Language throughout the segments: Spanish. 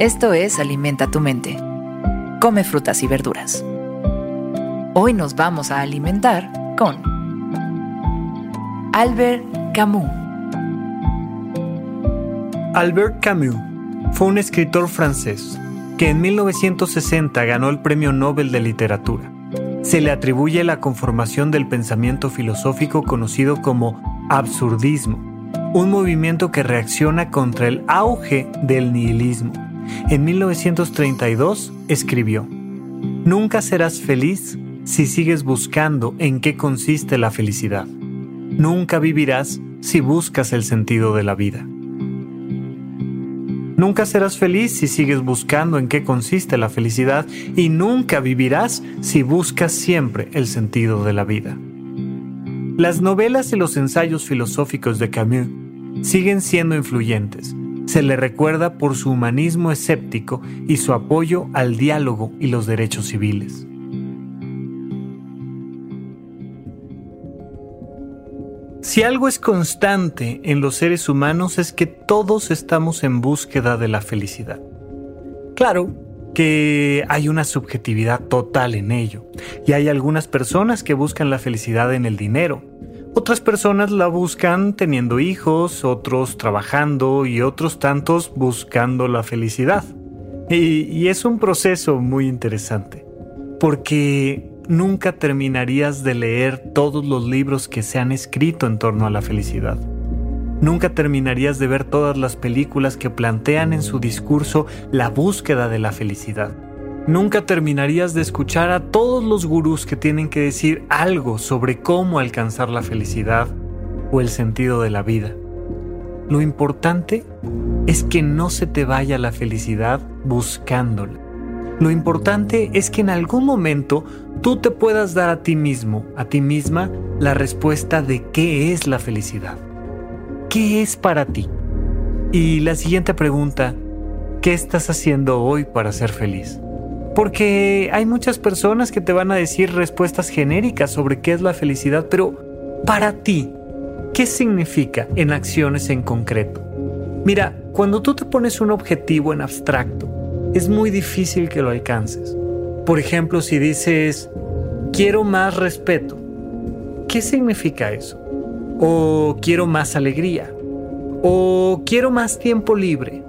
Esto es Alimenta tu mente. Come frutas y verduras. Hoy nos vamos a alimentar con Albert Camus. Albert Camus fue un escritor francés que en 1960 ganó el Premio Nobel de Literatura. Se le atribuye la conformación del pensamiento filosófico conocido como absurdismo, un movimiento que reacciona contra el auge del nihilismo. En 1932 escribió, Nunca serás feliz si sigues buscando en qué consiste la felicidad. Nunca vivirás si buscas el sentido de la vida. Nunca serás feliz si sigues buscando en qué consiste la felicidad y nunca vivirás si buscas siempre el sentido de la vida. Las novelas y los ensayos filosóficos de Camus siguen siendo influyentes. Se le recuerda por su humanismo escéptico y su apoyo al diálogo y los derechos civiles. Si algo es constante en los seres humanos es que todos estamos en búsqueda de la felicidad. Claro que hay una subjetividad total en ello, y hay algunas personas que buscan la felicidad en el dinero, otras personas la buscan teniendo hijos, otros trabajando y otros tantos buscando la felicidad. Y, es un proceso muy interesante, porque nunca terminarías de leer todos los libros que se han escrito en torno a la felicidad. Nunca terminarías de ver todas las películas que plantean en su discurso la búsqueda de la felicidad. Nunca terminarías de escuchar a todos los gurús que tienen que decir algo sobre cómo alcanzar la felicidad o el sentido de la vida. Lo importante es que no se te vaya la felicidad buscándola. Lo importante es que en algún momento tú te puedas dar a ti mismo, a ti misma, la respuesta de qué es la felicidad. ¿Qué es para ti? Y la siguiente pregunta, ¿qué estás haciendo hoy para ser feliz? Porque hay muchas personas que te van a decir respuestas genéricas sobre qué es la felicidad, pero para ti, ¿qué significa en acciones en concreto? Mira, cuando tú te pones un objetivo en abstracto, es muy difícil que lo alcances. Por ejemplo, si dices, quiero más respeto, ¿qué significa eso? O quiero más alegría, o quiero más tiempo libre.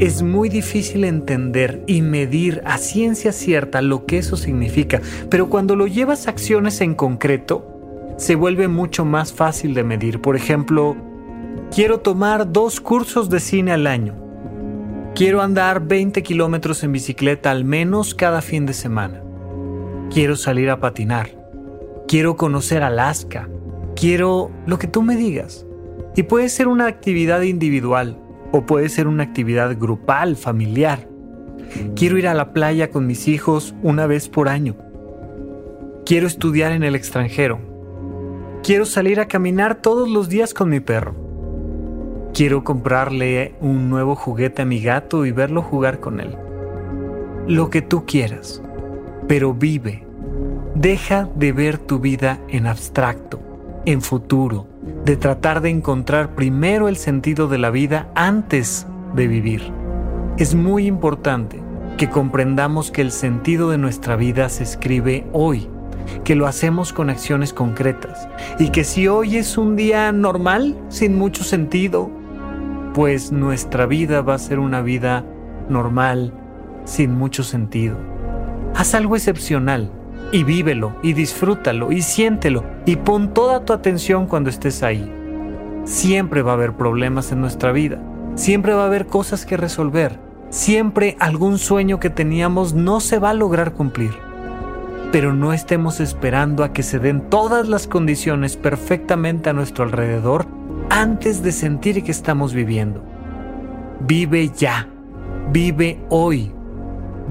Es muy difícil entender y medir a ciencia cierta lo que eso significa, pero cuando lo llevas a acciones en concreto, se vuelve mucho más fácil de medir. Por ejemplo, quiero tomar dos cursos de cine al año Quiero andar 20 kilómetros en bicicleta al menos cada fin de semana. Quiero salir a patinar. Quiero conocer Alaska. Quiero lo que tú me digas. Y puede ser una actividad individual o puede ser una actividad grupal, familiar. Quiero ir a la playa con mis hijos una vez por año. Quiero estudiar en el extranjero. Quiero salir a caminar todos los días con mi perro. Quiero comprarle un nuevo juguete a mi gato y verlo jugar con él. Lo que tú quieras, pero vive. Deja de ver tu vida en abstracto, en futuro, de tratar de encontrar primero el sentido de la vida antes de vivir. Es muy importante que comprendamos que el sentido de nuestra vida se escribe hoy, que lo hacemos con acciones concretas y que si hoy es un día normal, sin mucho sentido, pues nuestra vida va a ser una vida normal, sin mucho sentido. Haz algo excepcional y vívelo y disfrútalo y siéntelo y pon toda tu atención cuando estés ahí. Siempre va a haber problemas en nuestra vida, siempre va a haber cosas que resolver, siempre algún sueño que teníamos no se va a lograr cumplir. Pero no estemos esperando a que se den todas las condiciones perfectamente a nuestro alrededor antes de sentir que estamos viviendo. Vive ya, vive hoy.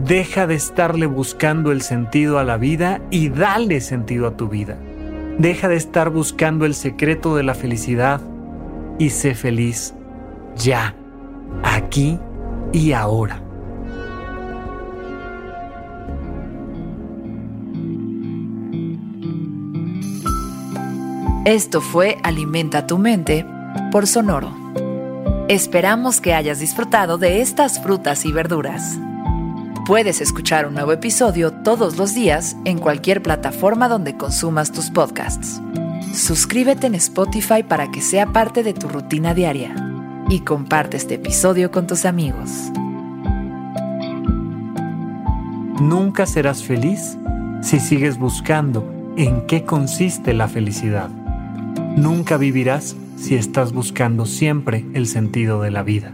Deja de estarle buscando el sentido a la vida y dale sentido a tu vida. Deja de estar buscando el secreto de la felicidad y sé feliz ya, aquí y ahora. Esto fue Alimenta tu mente por Sonoro. Esperamos que hayas disfrutado de estas frutas y verduras. Puedes escuchar un nuevo episodio todos los días en cualquier plataforma donde consumas tus podcasts. Suscríbete en Spotify para que sea parte de tu rutina diaria y comparte este episodio con tus amigos. Nunca serás feliz si sigues buscando en qué consiste la felicidad. Nunca vivirás si estás buscando siempre el sentido de la vida.